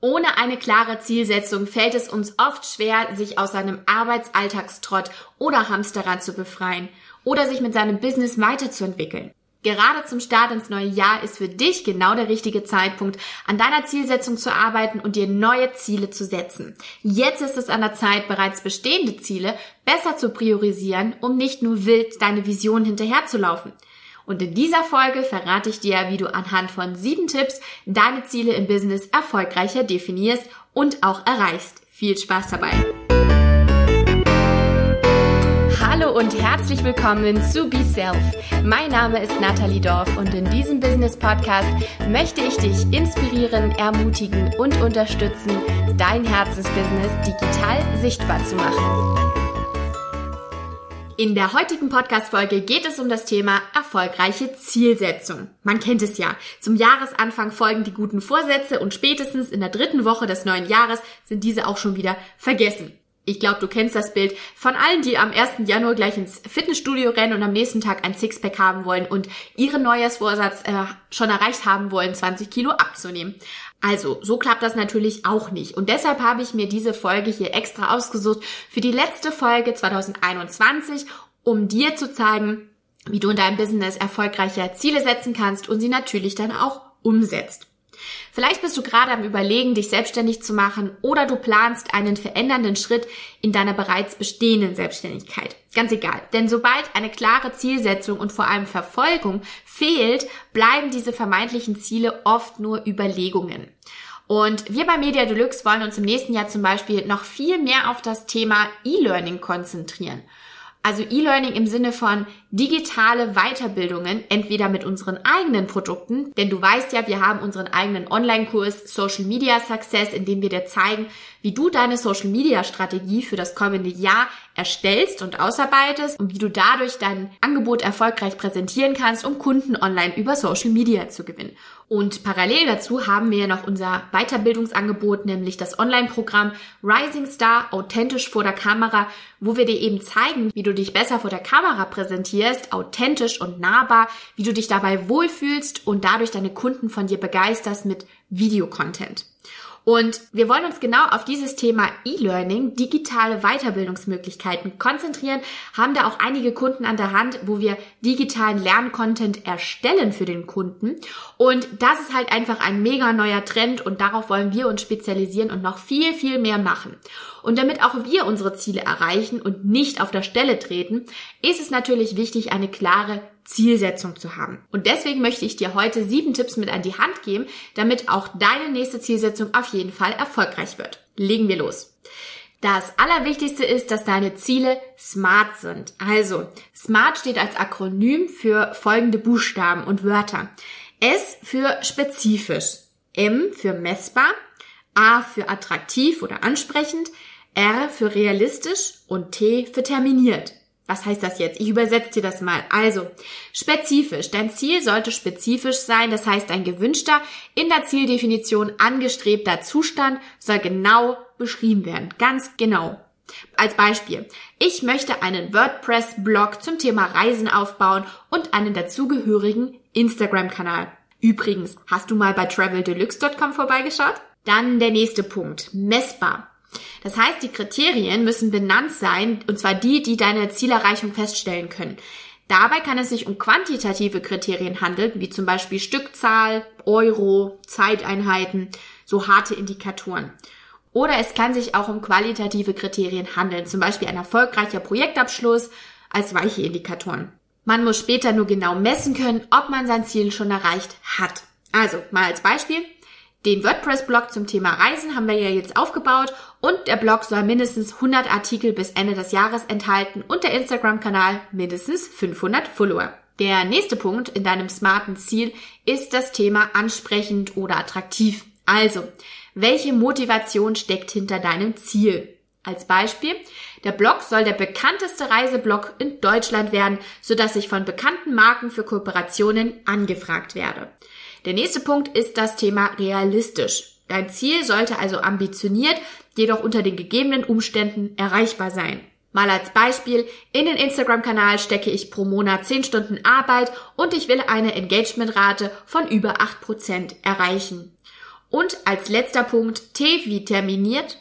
Ohne eine klare Zielsetzung fällt es uns oft schwer, sich aus seinem Arbeitsalltagstrott oder Hamsterrad zu befreien oder sich mit seinem Business weiterzuentwickeln. Gerade zum Start ins neue Jahr ist für dich genau der richtige Zeitpunkt, an deiner Zielsetzung zu arbeiten und dir neue Ziele zu setzen. Jetzt ist es an der Zeit, bereits bestehende Ziele besser zu priorisieren, um nicht nur wild deine Vision hinterherzulaufen. Und in dieser Folge verrate ich dir, wie du anhand von sieben Tipps deine Ziele im Business erfolgreicher definierst und auch erreichst. Viel Spaß dabei! Hallo und herzlich willkommen zu Be Self. Mein Name ist Nathalie Dorf und in diesem Business Podcast möchte ich dich inspirieren, ermutigen und unterstützen, dein Herzensbusiness digital sichtbar zu machen. In der heutigen Podcast-Folge geht es um das Thema erfolgreiche Zielsetzung. Man kennt es ja. Zum Jahresanfang folgen die guten Vorsätze und spätestens in der dritten Woche des neuen Jahres sind diese auch schon wieder vergessen. Ich glaube, du kennst das Bild von allen, die am 1. Januar gleich ins Fitnessstudio rennen und am nächsten Tag ein Sixpack haben wollen und ihren Neujahrsvorsatz äh, schon erreicht haben wollen, 20 Kilo abzunehmen. Also, so klappt das natürlich auch nicht. Und deshalb habe ich mir diese Folge hier extra ausgesucht für die letzte Folge 2021, um dir zu zeigen, wie du in deinem Business erfolgreicher Ziele setzen kannst und sie natürlich dann auch umsetzt. Vielleicht bist du gerade am Überlegen, dich selbstständig zu machen oder du planst einen verändernden Schritt in deiner bereits bestehenden Selbstständigkeit. Ganz egal. Denn sobald eine klare Zielsetzung und vor allem Verfolgung fehlt, bleiben diese vermeintlichen Ziele oft nur Überlegungen. Und wir bei Media Deluxe wollen uns im nächsten Jahr zum Beispiel noch viel mehr auf das Thema E-Learning konzentrieren. Also E-Learning im Sinne von digitale Weiterbildungen, entweder mit unseren eigenen Produkten, denn du weißt ja, wir haben unseren eigenen Online-Kurs Social Media Success, in dem wir dir zeigen, wie du deine Social Media Strategie für das kommende Jahr erstellst und ausarbeitest und wie du dadurch dein Angebot erfolgreich präsentieren kannst, um Kunden online über Social Media zu gewinnen. Und parallel dazu haben wir noch unser Weiterbildungsangebot, nämlich das Online-Programm Rising Star authentisch vor der Kamera, wo wir dir eben zeigen, wie du dich besser vor der Kamera präsentierst, authentisch und nahbar, wie du dich dabei wohlfühlst und dadurch deine Kunden von dir begeisterst mit Videocontent. Und wir wollen uns genau auf dieses Thema E-Learning, digitale Weiterbildungsmöglichkeiten konzentrieren, haben da auch einige Kunden an der Hand, wo wir digitalen Lerncontent erstellen für den Kunden. Und das ist halt einfach ein mega neuer Trend und darauf wollen wir uns spezialisieren und noch viel, viel mehr machen. Und damit auch wir unsere Ziele erreichen und nicht auf der Stelle treten, ist es natürlich wichtig, eine klare Zielsetzung zu haben. Und deswegen möchte ich dir heute sieben Tipps mit an die Hand geben, damit auch deine nächste Zielsetzung auf jeden Fall erfolgreich wird. Legen wir los. Das Allerwichtigste ist, dass deine Ziele SMART sind. Also, SMART steht als Akronym für folgende Buchstaben und Wörter. S für spezifisch, M für messbar, A für attraktiv oder ansprechend, R für realistisch und T für terminiert. Was heißt das jetzt? Ich übersetze dir das mal. Also, spezifisch. Dein Ziel sollte spezifisch sein. Das heißt, ein gewünschter, in der Zieldefinition angestrebter Zustand soll genau beschrieben werden. Ganz genau. Als Beispiel. Ich möchte einen WordPress-Blog zum Thema Reisen aufbauen und einen dazugehörigen Instagram-Kanal. Übrigens, hast du mal bei traveldeluxe.com vorbeigeschaut? Dann der nächste Punkt. Messbar. Das heißt, die Kriterien müssen benannt sein, und zwar die, die deine Zielerreichung feststellen können. Dabei kann es sich um quantitative Kriterien handeln, wie zum Beispiel Stückzahl, Euro, Zeiteinheiten, so harte Indikatoren. Oder es kann sich auch um qualitative Kriterien handeln, zum Beispiel ein erfolgreicher Projektabschluss als weiche Indikatoren. Man muss später nur genau messen können, ob man sein Ziel schon erreicht hat. Also mal als Beispiel. Den WordPress-Blog zum Thema Reisen haben wir ja jetzt aufgebaut und der Blog soll mindestens 100 Artikel bis Ende des Jahres enthalten und der Instagram-Kanal mindestens 500 Follower. Der nächste Punkt in deinem smarten Ziel ist das Thema ansprechend oder attraktiv. Also, welche Motivation steckt hinter deinem Ziel? Als Beispiel, der Blog soll der bekannteste Reiseblog in Deutschland werden, sodass ich von bekannten Marken für Kooperationen angefragt werde. Der nächste Punkt ist das Thema realistisch. Dein Ziel sollte also ambitioniert, jedoch unter den gegebenen Umständen erreichbar sein. Mal als Beispiel, in den Instagram-Kanal stecke ich pro Monat 10 Stunden Arbeit und ich will eine Engagementrate von über 8% erreichen. Und als letzter Punkt T wie terminiert.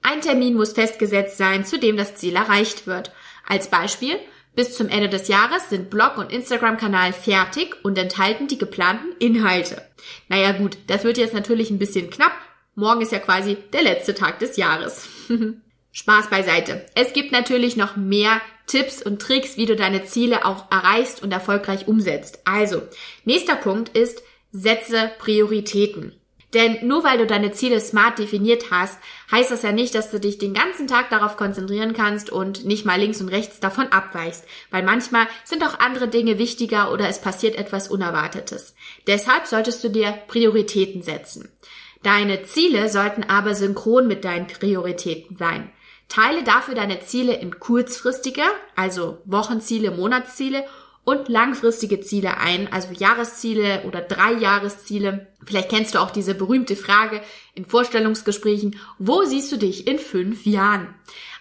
Ein Termin muss festgesetzt sein, zu dem das Ziel erreicht wird. Als Beispiel, bis zum Ende des Jahres sind Blog und Instagram-Kanal fertig und enthalten die geplanten Inhalte. Naja gut, das wird jetzt natürlich ein bisschen knapp. Morgen ist ja quasi der letzte Tag des Jahres. Spaß beiseite. Es gibt natürlich noch mehr Tipps und Tricks, wie du deine Ziele auch erreichst und erfolgreich umsetzt. Also, nächster Punkt ist, setze Prioritäten. Denn nur weil du deine Ziele smart definiert hast, heißt das ja nicht, dass du dich den ganzen Tag darauf konzentrieren kannst und nicht mal links und rechts davon abweichst. Weil manchmal sind auch andere Dinge wichtiger oder es passiert etwas Unerwartetes. Deshalb solltest du dir Prioritäten setzen. Deine Ziele sollten aber synchron mit deinen Prioritäten sein. Teile dafür deine Ziele in kurzfristige, also Wochenziele, Monatsziele und langfristige Ziele ein, also Jahresziele oder drei Jahresziele. Vielleicht kennst du auch diese berühmte Frage in Vorstellungsgesprächen, wo siehst du dich in fünf Jahren?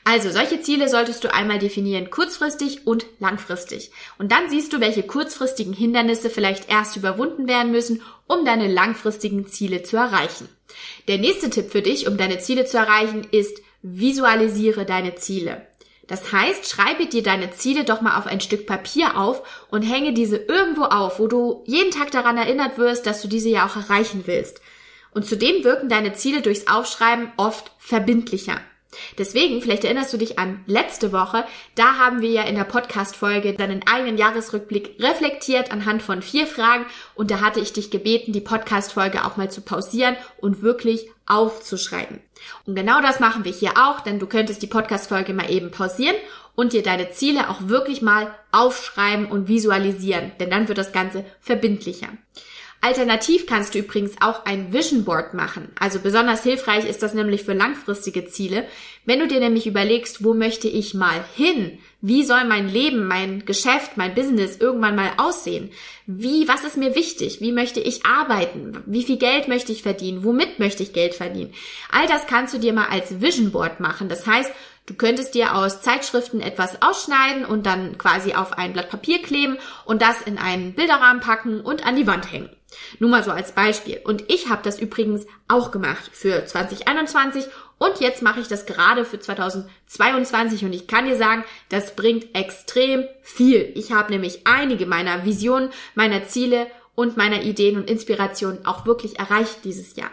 Also solche Ziele solltest du einmal definieren, kurzfristig und langfristig. Und dann siehst du, welche kurzfristigen Hindernisse vielleicht erst überwunden werden müssen, um deine langfristigen Ziele zu erreichen. Der nächste Tipp für dich, um deine Ziele zu erreichen, ist, visualisiere deine Ziele. Das heißt, schreibe dir deine Ziele doch mal auf ein Stück Papier auf und hänge diese irgendwo auf, wo du jeden Tag daran erinnert wirst, dass du diese ja auch erreichen willst. Und zudem wirken deine Ziele durchs Aufschreiben oft verbindlicher. Deswegen, vielleicht erinnerst du dich an letzte Woche, da haben wir ja in der Podcast-Folge deinen eigenen Jahresrückblick reflektiert anhand von vier Fragen und da hatte ich dich gebeten, die Podcast-Folge auch mal zu pausieren und wirklich aufzuschreiben. Und genau das machen wir hier auch, denn du könntest die Podcast-Folge mal eben pausieren und dir deine Ziele auch wirklich mal aufschreiben und visualisieren, denn dann wird das Ganze verbindlicher. Alternativ kannst du übrigens auch ein Vision Board machen. Also besonders hilfreich ist das nämlich für langfristige Ziele. Wenn du dir nämlich überlegst, wo möchte ich mal hin? Wie soll mein Leben, mein Geschäft, mein Business irgendwann mal aussehen? Wie, was ist mir wichtig? Wie möchte ich arbeiten? Wie viel Geld möchte ich verdienen? Womit möchte ich Geld verdienen? All das kannst du dir mal als Vision Board machen. Das heißt, Du könntest dir aus Zeitschriften etwas ausschneiden und dann quasi auf ein Blatt Papier kleben und das in einen Bilderrahmen packen und an die Wand hängen. Nur mal so als Beispiel. Und ich habe das übrigens auch gemacht für 2021 und jetzt mache ich das gerade für 2022 und ich kann dir sagen, das bringt extrem viel. Ich habe nämlich einige meiner Visionen, meiner Ziele und meiner Ideen und Inspirationen auch wirklich erreicht dieses Jahr.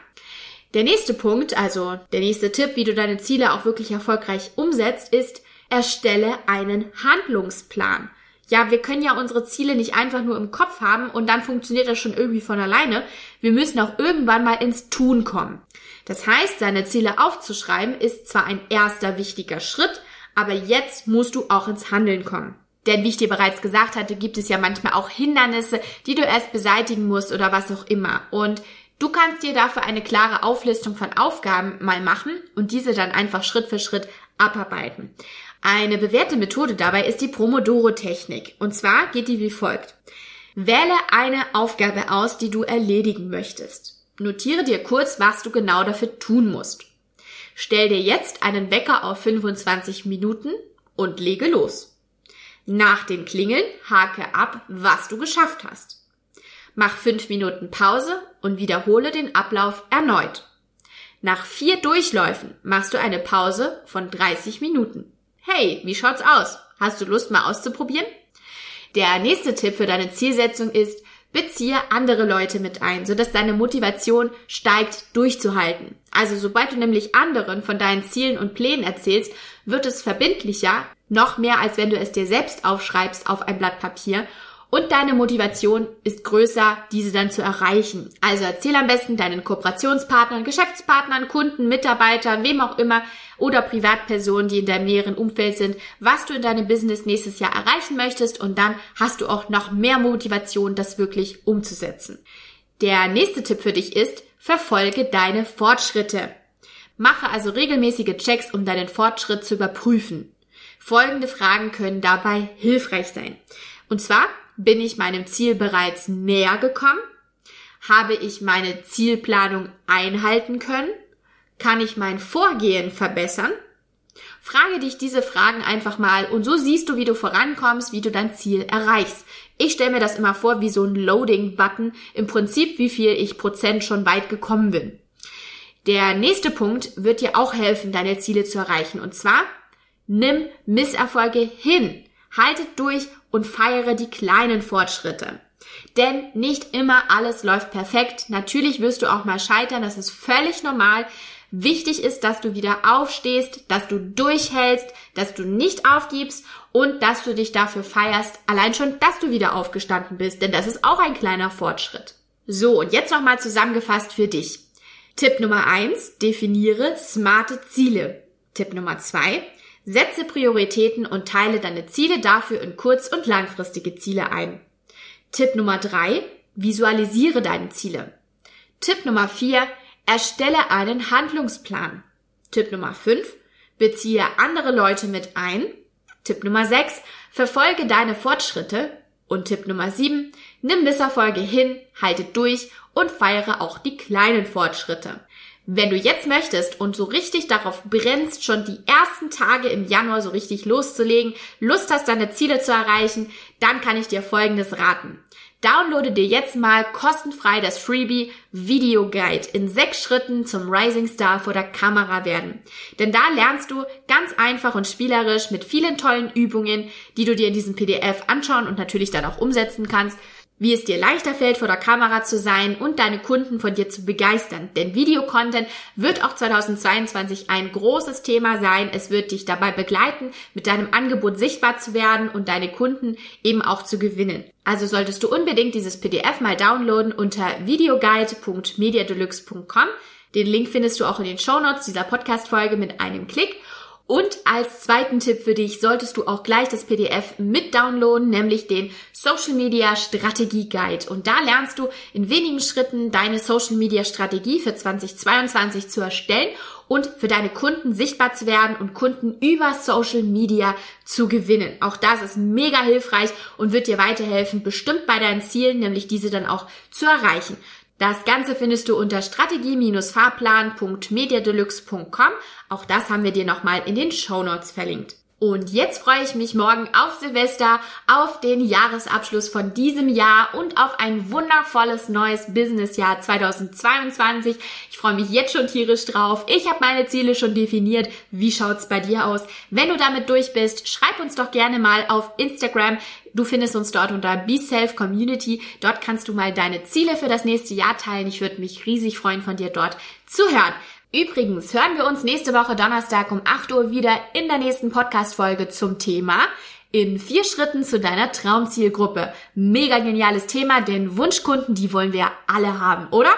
Der nächste Punkt, also der nächste Tipp, wie du deine Ziele auch wirklich erfolgreich umsetzt, ist, erstelle einen Handlungsplan ja, wir können ja unsere Ziele nicht einfach nur im Kopf haben und dann funktioniert das schon irgendwie von alleine. Wir müssen auch irgendwann mal ins Tun kommen. Das heißt, seine Ziele aufzuschreiben ist zwar ein erster wichtiger Schritt, aber jetzt musst du auch ins Handeln kommen. Denn wie ich dir bereits gesagt hatte, gibt es ja manchmal auch Hindernisse, die du erst beseitigen musst oder was auch immer. Und du kannst dir dafür eine klare Auflistung von Aufgaben mal machen und diese dann einfach Schritt für Schritt abarbeiten. Eine bewährte Methode dabei ist die Pomodoro-Technik. Und zwar geht die wie folgt. Wähle eine Aufgabe aus, die du erledigen möchtest. Notiere dir kurz, was du genau dafür tun musst. Stell dir jetzt einen Wecker auf 25 Minuten und lege los. Nach dem Klingeln hake ab, was du geschafft hast. Mach fünf Minuten Pause und wiederhole den Ablauf erneut. Nach vier Durchläufen machst du eine Pause von 30 Minuten. Hey, wie schaut's aus? Hast du Lust mal auszuprobieren? Der nächste Tipp für deine Zielsetzung ist, beziehe andere Leute mit ein, sodass deine Motivation steigt, durchzuhalten. Also sobald du nämlich anderen von deinen Zielen und Plänen erzählst, wird es verbindlicher, noch mehr als wenn du es dir selbst aufschreibst auf ein Blatt Papier und deine Motivation ist größer, diese dann zu erreichen. Also erzähl am besten deinen Kooperationspartnern, Geschäftspartnern, Kunden, Mitarbeitern, wem auch immer oder Privatpersonen, die in deinem näheren Umfeld sind, was du in deinem Business nächstes Jahr erreichen möchtest und dann hast du auch noch mehr Motivation, das wirklich umzusetzen. Der nächste Tipp für dich ist, verfolge deine Fortschritte. Mache also regelmäßige Checks, um deinen Fortschritt zu überprüfen. Folgende Fragen können dabei hilfreich sein. Und zwar, bin ich meinem Ziel bereits näher gekommen? Habe ich meine Zielplanung einhalten können? Kann ich mein Vorgehen verbessern? Frage dich diese Fragen einfach mal und so siehst du, wie du vorankommst, wie du dein Ziel erreichst. Ich stelle mir das immer vor wie so ein Loading-Button, im Prinzip wie viel ich Prozent schon weit gekommen bin. Der nächste Punkt wird dir auch helfen, deine Ziele zu erreichen. Und zwar, nimm Misserfolge hin, halte durch und feiere die kleinen Fortschritte. Denn nicht immer alles läuft perfekt. Natürlich wirst du auch mal scheitern, das ist völlig normal. Wichtig ist, dass du wieder aufstehst, dass du durchhältst, dass du nicht aufgibst und dass du dich dafür feierst, allein schon, dass du wieder aufgestanden bist, denn das ist auch ein kleiner Fortschritt. So, und jetzt nochmal zusammengefasst für dich. Tipp Nummer eins: definiere smarte Ziele. Tipp Nummer zwei: setze Prioritäten und teile deine Ziele dafür in kurz- und langfristige Ziele ein. Tipp Nummer drei: visualisiere deine Ziele. Tipp Nummer vier: erstelle einen Handlungsplan. Tipp Nummer fünf: beziehe andere Leute mit ein. Tipp Nummer sechs: verfolge deine Fortschritte. Und Tipp Nummer sieben: nimm Misserfolge hin, halte durch und feiere auch die kleinen Fortschritte. Wenn du jetzt möchtest und so richtig darauf brennst, schon die ersten Tage im Januar so richtig loszulegen, Lust hast, deine Ziele zu erreichen, dann kann ich dir Folgendes raten. Downloade dir jetzt mal kostenfrei das Freebie Video Guide in sechs Schritten zum Rising Star vor der Kamera werden. Denn da lernst du ganz einfach und spielerisch mit vielen tollen Übungen, die du dir in diesem PDF anschauen und natürlich dann auch umsetzen kannst, wie es dir leichter fällt, vor der Kamera zu sein und deine Kunden von dir zu begeistern. Denn Videocontent wird auch 2022 ein großes Thema sein. Es wird dich dabei begleiten, mit deinem Angebot sichtbar zu werden und deine Kunden eben auch zu gewinnen. Also solltest du unbedingt dieses PDF mal downloaden unter videoguide.mediadeluxe.com. Den Link findest du auch in den Show Notes dieser Podcast-Folge mit einem Klick. Und als zweiten Tipp für dich solltest du auch gleich das PDF mit downloaden, nämlich den Social Media Strategie Guide. Und da lernst du in wenigen Schritten deine Social Media Strategie für 2022 zu erstellen und für deine Kunden sichtbar zu werden und Kunden über Social Media zu gewinnen. Auch das ist mega hilfreich und wird dir weiterhelfen, bestimmt bei deinen Zielen, nämlich diese dann auch zu erreichen. Das Ganze findest du unter strategie-fahrplan.mediadeluxe.com. Auch das haben wir dir nochmal in den Show Notes verlinkt. Und jetzt freue ich mich morgen auf Silvester, auf den Jahresabschluss von diesem Jahr und auf ein wundervolles neues Businessjahr 2022. Ich freue mich jetzt schon tierisch drauf. Ich habe meine Ziele schon definiert. Wie schaut's bei dir aus? Wenn du damit durch bist, schreib uns doch gerne mal auf Instagram. Du findest uns dort unter Be Self Community. Dort kannst du mal deine Ziele für das nächste Jahr teilen. Ich würde mich riesig freuen, von dir dort zu hören. Übrigens hören wir uns nächste Woche Donnerstag um 8 Uhr wieder in der nächsten Podcast-Folge zum Thema in vier Schritten zu deiner Traumzielgruppe. Mega geniales Thema, denn Wunschkunden, die wollen wir alle haben, oder?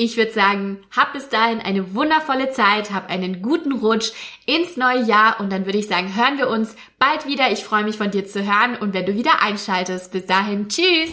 Ich würde sagen, hab bis dahin eine wundervolle Zeit, hab einen guten Rutsch ins neue Jahr und dann würde ich sagen, hören wir uns bald wieder. Ich freue mich von dir zu hören und wenn du wieder einschaltest. Bis dahin, tschüss!